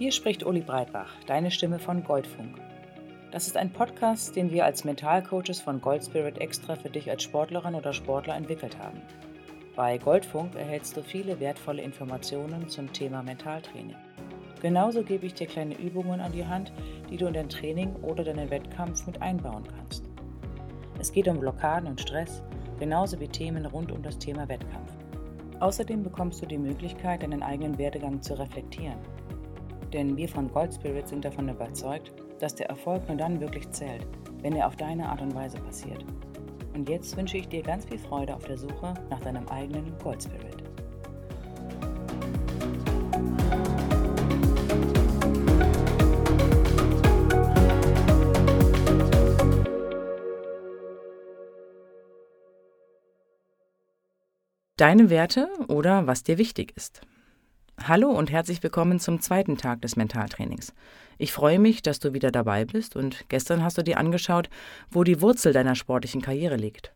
Hier spricht Uli Breitbach, deine Stimme von Goldfunk. Das ist ein Podcast, den wir als Mentalcoaches von Goldspirit extra für dich als Sportlerin oder Sportler entwickelt haben. Bei Goldfunk erhältst du viele wertvolle Informationen zum Thema Mentaltraining. Genauso gebe ich dir kleine Übungen an die Hand, die du in dein Training oder deinen Wettkampf mit einbauen kannst. Es geht um Blockaden und Stress, genauso wie Themen rund um das Thema Wettkampf. Außerdem bekommst du die Möglichkeit, deinen eigenen Werdegang zu reflektieren. Denn wir von Gold Spirit sind davon überzeugt, dass der Erfolg nur dann wirklich zählt, wenn er auf deine Art und Weise passiert. Und jetzt wünsche ich dir ganz viel Freude auf der Suche nach deinem eigenen Gold Spirit. Deine Werte oder was dir wichtig ist. Hallo und herzlich willkommen zum zweiten Tag des Mentaltrainings. Ich freue mich, dass du wieder dabei bist und gestern hast du dir angeschaut, wo die Wurzel deiner sportlichen Karriere liegt.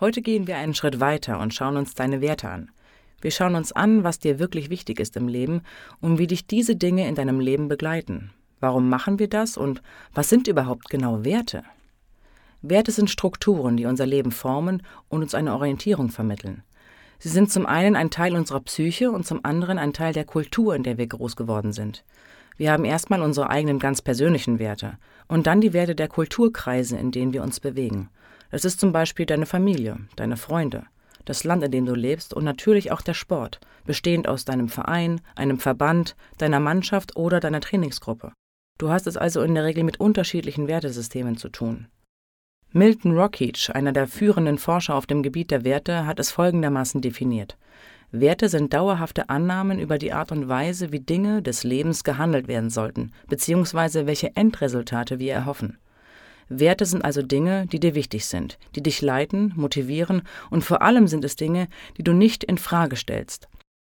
Heute gehen wir einen Schritt weiter und schauen uns deine Werte an. Wir schauen uns an, was dir wirklich wichtig ist im Leben und wie dich diese Dinge in deinem Leben begleiten. Warum machen wir das und was sind überhaupt genau Werte? Werte sind Strukturen, die unser Leben formen und uns eine Orientierung vermitteln. Sie sind zum einen ein Teil unserer Psyche und zum anderen ein Teil der Kultur, in der wir groß geworden sind. Wir haben erstmal unsere eigenen ganz persönlichen Werte und dann die Werte der Kulturkreise, in denen wir uns bewegen. Das ist zum Beispiel deine Familie, deine Freunde, das Land, in dem du lebst und natürlich auch der Sport, bestehend aus deinem Verein, einem Verband, deiner Mannschaft oder deiner Trainingsgruppe. Du hast es also in der Regel mit unterschiedlichen Wertesystemen zu tun. Milton Rockich, einer der führenden Forscher auf dem Gebiet der Werte, hat es folgendermaßen definiert. Werte sind dauerhafte Annahmen über die Art und Weise, wie Dinge des Lebens gehandelt werden sollten, beziehungsweise welche Endresultate wir erhoffen. Werte sind also Dinge, die dir wichtig sind, die dich leiten, motivieren und vor allem sind es Dinge, die du nicht in Frage stellst.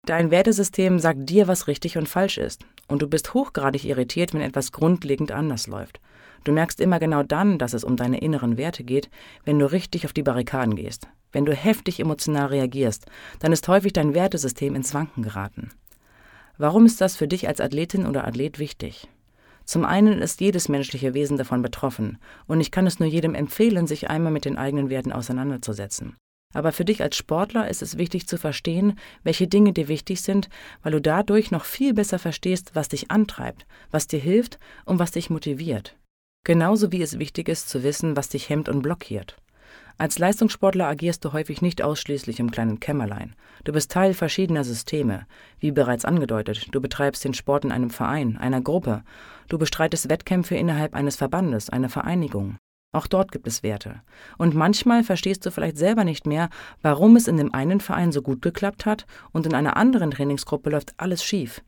Dein Wertesystem sagt dir, was richtig und falsch ist, und du bist hochgradig irritiert, wenn etwas grundlegend anders läuft. Du merkst immer genau dann, dass es um deine inneren Werte geht, wenn du richtig auf die Barrikaden gehst. Wenn du heftig emotional reagierst, dann ist häufig dein Wertesystem ins Wanken geraten. Warum ist das für dich als Athletin oder Athlet wichtig? Zum einen ist jedes menschliche Wesen davon betroffen, und ich kann es nur jedem empfehlen, sich einmal mit den eigenen Werten auseinanderzusetzen. Aber für dich als Sportler ist es wichtig zu verstehen, welche Dinge dir wichtig sind, weil du dadurch noch viel besser verstehst, was dich antreibt, was dir hilft und was dich motiviert. Genauso wie es wichtig ist zu wissen, was dich hemmt und blockiert. Als Leistungssportler agierst du häufig nicht ausschließlich im kleinen Kämmerlein. Du bist Teil verschiedener Systeme. Wie bereits angedeutet, du betreibst den Sport in einem Verein, einer Gruppe. Du bestreitest Wettkämpfe innerhalb eines Verbandes, einer Vereinigung. Auch dort gibt es Werte. Und manchmal verstehst du vielleicht selber nicht mehr, warum es in dem einen Verein so gut geklappt hat und in einer anderen Trainingsgruppe läuft alles schief.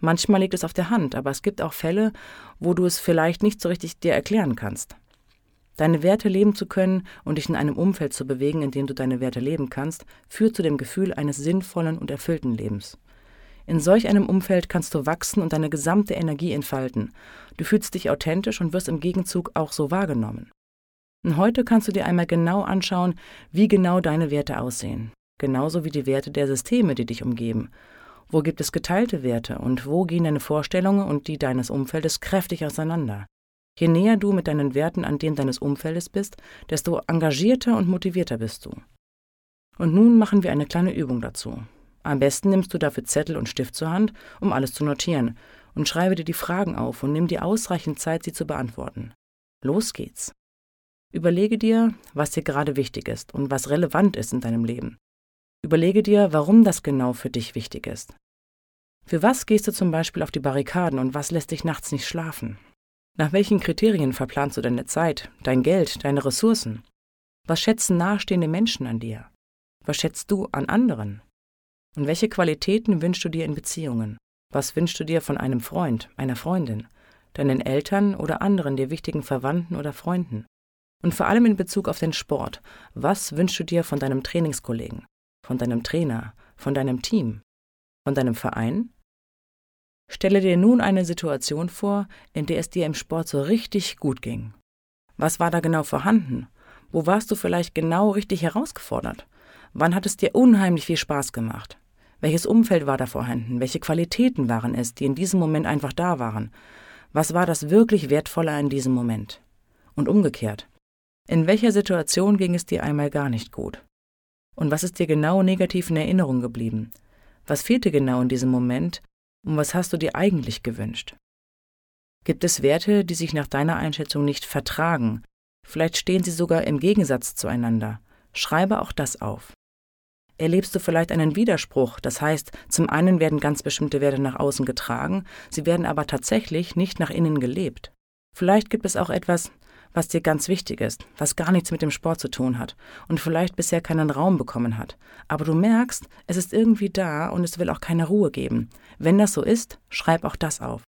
Manchmal liegt es auf der Hand, aber es gibt auch Fälle, wo du es vielleicht nicht so richtig dir erklären kannst. Deine Werte leben zu können und dich in einem Umfeld zu bewegen, in dem du deine Werte leben kannst, führt zu dem Gefühl eines sinnvollen und erfüllten Lebens. In solch einem Umfeld kannst du wachsen und deine gesamte Energie entfalten. Du fühlst dich authentisch und wirst im Gegenzug auch so wahrgenommen. Und heute kannst du dir einmal genau anschauen, wie genau deine Werte aussehen, genauso wie die Werte der Systeme, die dich umgeben, wo gibt es geteilte Werte und wo gehen deine Vorstellungen und die deines Umfeldes kräftig auseinander? Je näher du mit deinen Werten an denen deines Umfeldes bist, desto engagierter und motivierter bist du. Und nun machen wir eine kleine Übung dazu. Am besten nimmst du dafür Zettel und Stift zur Hand, um alles zu notieren, und schreibe dir die Fragen auf und nimm dir ausreichend Zeit, sie zu beantworten. Los geht's. Überlege dir, was dir gerade wichtig ist und was relevant ist in deinem Leben. Überlege dir, warum das genau für dich wichtig ist. Für was gehst du zum Beispiel auf die Barrikaden und was lässt dich nachts nicht schlafen? Nach welchen Kriterien verplanst du deine Zeit, dein Geld, deine Ressourcen? Was schätzen nahestehende Menschen an dir? Was schätzt du an anderen? Und welche Qualitäten wünschst du dir in Beziehungen? Was wünschst du dir von einem Freund, einer Freundin, deinen Eltern oder anderen dir wichtigen Verwandten oder Freunden? Und vor allem in Bezug auf den Sport, was wünschst du dir von deinem Trainingskollegen, von deinem Trainer, von deinem Team, von deinem Verein? Stelle dir nun eine Situation vor, in der es dir im Sport so richtig gut ging. Was war da genau vorhanden? Wo warst du vielleicht genau richtig herausgefordert? Wann hat es dir unheimlich viel Spaß gemacht? Welches Umfeld war da vorhanden? Welche Qualitäten waren es, die in diesem Moment einfach da waren? Was war das wirklich Wertvolle in diesem Moment? Und umgekehrt. In welcher Situation ging es dir einmal gar nicht gut? Und was ist dir genau negativ in Erinnerung geblieben? Was fehlte genau in diesem Moment und was hast du dir eigentlich gewünscht? Gibt es Werte, die sich nach deiner Einschätzung nicht vertragen? Vielleicht stehen sie sogar im Gegensatz zueinander. Schreibe auch das auf. Erlebst du vielleicht einen Widerspruch, das heißt, zum einen werden ganz bestimmte Werte nach außen getragen, sie werden aber tatsächlich nicht nach innen gelebt. Vielleicht gibt es auch etwas, was dir ganz wichtig ist, was gar nichts mit dem Sport zu tun hat und vielleicht bisher keinen Raum bekommen hat. Aber du merkst, es ist irgendwie da und es will auch keine Ruhe geben. Wenn das so ist, schreib auch das auf.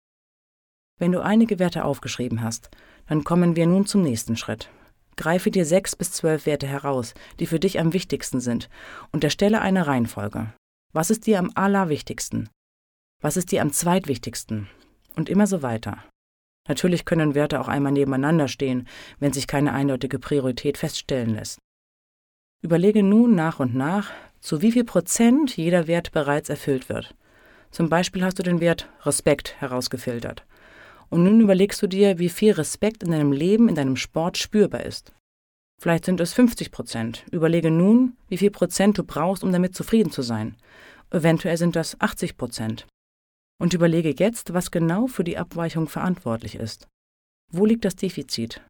Wenn du einige Werte aufgeschrieben hast, dann kommen wir nun zum nächsten Schritt. Greife dir sechs bis zwölf Werte heraus, die für dich am wichtigsten sind, und erstelle eine Reihenfolge. Was ist dir am allerwichtigsten? Was ist dir am zweitwichtigsten? Und immer so weiter. Natürlich können Werte auch einmal nebeneinander stehen, wenn sich keine eindeutige Priorität feststellen lässt. Überlege nun nach und nach, zu wie viel Prozent jeder Wert bereits erfüllt wird. Zum Beispiel hast du den Wert Respekt herausgefiltert. Und nun überlegst du dir, wie viel Respekt in deinem Leben, in deinem Sport spürbar ist. Vielleicht sind es 50 Prozent. Überlege nun, wie viel Prozent du brauchst, um damit zufrieden zu sein. Eventuell sind das 80 Prozent. Und überlege jetzt, was genau für die Abweichung verantwortlich ist. Wo liegt das Defizit?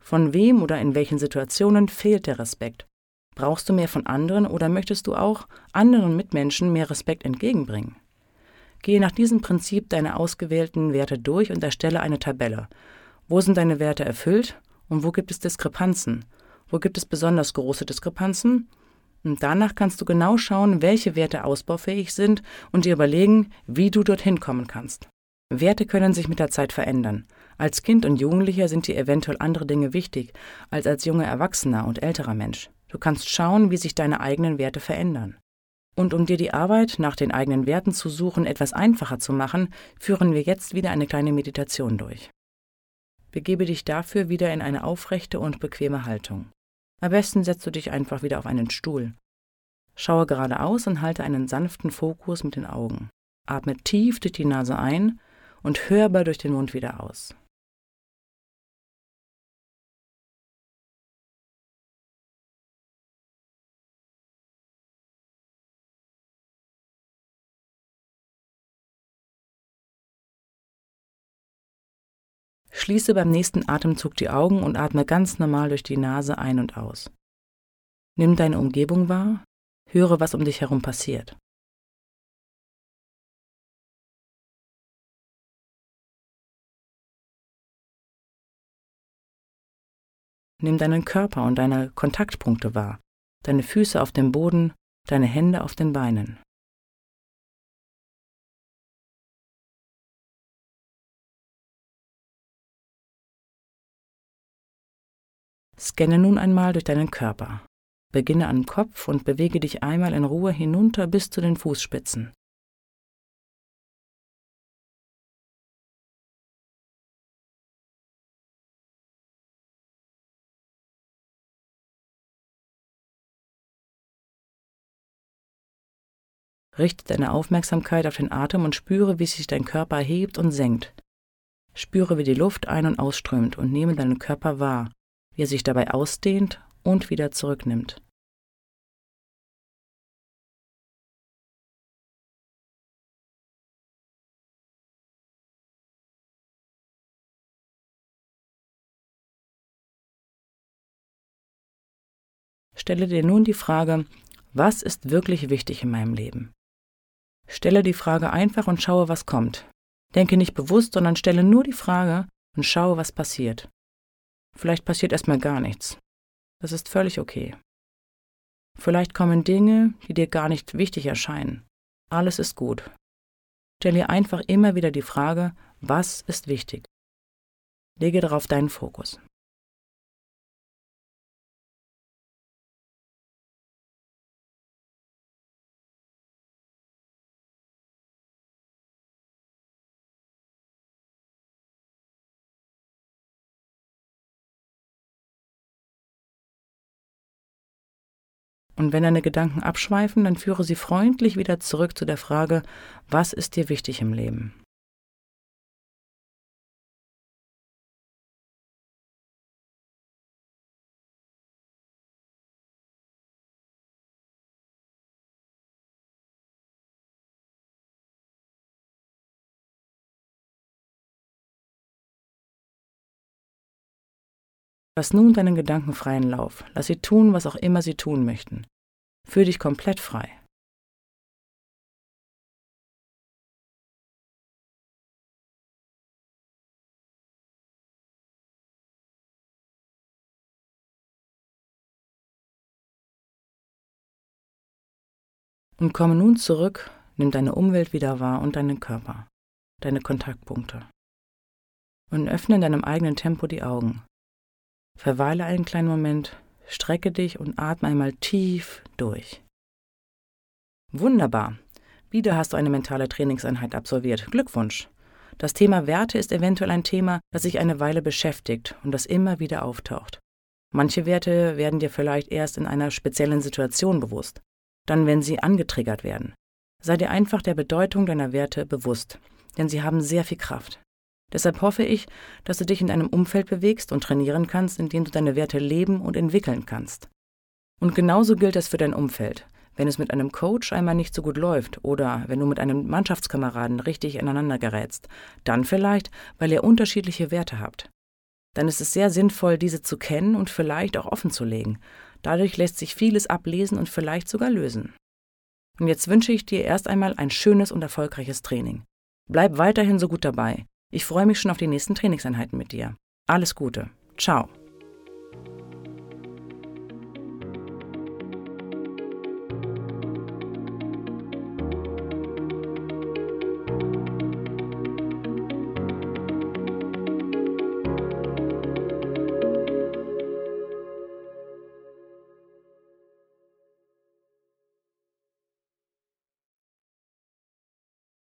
Von wem oder in welchen Situationen fehlt der Respekt? Brauchst du mehr von anderen oder möchtest du auch anderen Mitmenschen mehr Respekt entgegenbringen? Gehe nach diesem Prinzip deine ausgewählten Werte durch und erstelle eine Tabelle. Wo sind deine Werte erfüllt und wo gibt es Diskrepanzen? Wo gibt es besonders große Diskrepanzen? Und danach kannst du genau schauen, welche Werte ausbaufähig sind und dir überlegen, wie du dorthin kommen kannst. Werte können sich mit der Zeit verändern. Als Kind und Jugendlicher sind dir eventuell andere Dinge wichtig als als junger Erwachsener und älterer Mensch. Du kannst schauen, wie sich deine eigenen Werte verändern. Und um dir die Arbeit nach den eigenen Werten zu suchen etwas einfacher zu machen, führen wir jetzt wieder eine kleine Meditation durch. Begebe dich dafür wieder in eine aufrechte und bequeme Haltung. Am besten setzt du dich einfach wieder auf einen Stuhl. Schaue geradeaus und halte einen sanften Fokus mit den Augen. Atme tief durch die Nase ein und hörbar durch den Mund wieder aus. Schließe beim nächsten Atemzug die Augen und atme ganz normal durch die Nase ein und aus. Nimm deine Umgebung wahr, höre, was um dich herum passiert. Nimm deinen Körper und deine Kontaktpunkte wahr, deine Füße auf dem Boden, deine Hände auf den Beinen. Scanne nun einmal durch deinen Körper. Beginne am Kopf und bewege dich einmal in Ruhe hinunter bis zu den Fußspitzen. Richte deine Aufmerksamkeit auf den Atem und spüre, wie sich dein Körper hebt und senkt. Spüre, wie die Luft ein- und ausströmt und nehme deinen Körper wahr, wie er sich dabei ausdehnt und wieder zurücknimmt. Stelle dir nun die Frage, was ist wirklich wichtig in meinem Leben? Stelle die Frage einfach und schaue, was kommt. Denke nicht bewusst, sondern stelle nur die Frage und schaue, was passiert. Vielleicht passiert erstmal gar nichts. Das ist völlig okay. Vielleicht kommen Dinge, die dir gar nicht wichtig erscheinen. Alles ist gut. Stell dir einfach immer wieder die Frage, was ist wichtig? Lege darauf deinen Fokus. Und wenn deine Gedanken abschweifen, dann führe sie freundlich wieder zurück zu der Frage, was ist dir wichtig im Leben? Lass nun deinen Gedanken freien Lauf. Lass sie tun, was auch immer sie tun möchten. Fühl dich komplett frei. Und komme nun zurück, nimm deine Umwelt wieder wahr und deinen Körper, deine Kontaktpunkte. Und öffne in deinem eigenen Tempo die Augen. Verweile einen kleinen Moment, strecke dich und atme einmal tief durch. Wunderbar. Wieder hast du eine mentale Trainingseinheit absolviert. Glückwunsch. Das Thema Werte ist eventuell ein Thema, das sich eine Weile beschäftigt und das immer wieder auftaucht. Manche Werte werden dir vielleicht erst in einer speziellen Situation bewusst, dann wenn sie angetriggert werden. Sei dir einfach der Bedeutung deiner Werte bewusst, denn sie haben sehr viel Kraft. Deshalb hoffe ich, dass du dich in einem Umfeld bewegst und trainieren kannst, in dem du deine Werte leben und entwickeln kannst. Und genauso gilt es für dein Umfeld. Wenn es mit einem Coach einmal nicht so gut läuft oder wenn du mit einem Mannschaftskameraden richtig ineinander gerätst, dann vielleicht, weil ihr unterschiedliche Werte habt. Dann ist es sehr sinnvoll, diese zu kennen und vielleicht auch offen zu legen. Dadurch lässt sich vieles ablesen und vielleicht sogar lösen. Und jetzt wünsche ich dir erst einmal ein schönes und erfolgreiches Training. Bleib weiterhin so gut dabei. Ich freue mich schon auf die nächsten Trainingseinheiten mit dir. Alles Gute. Ciao.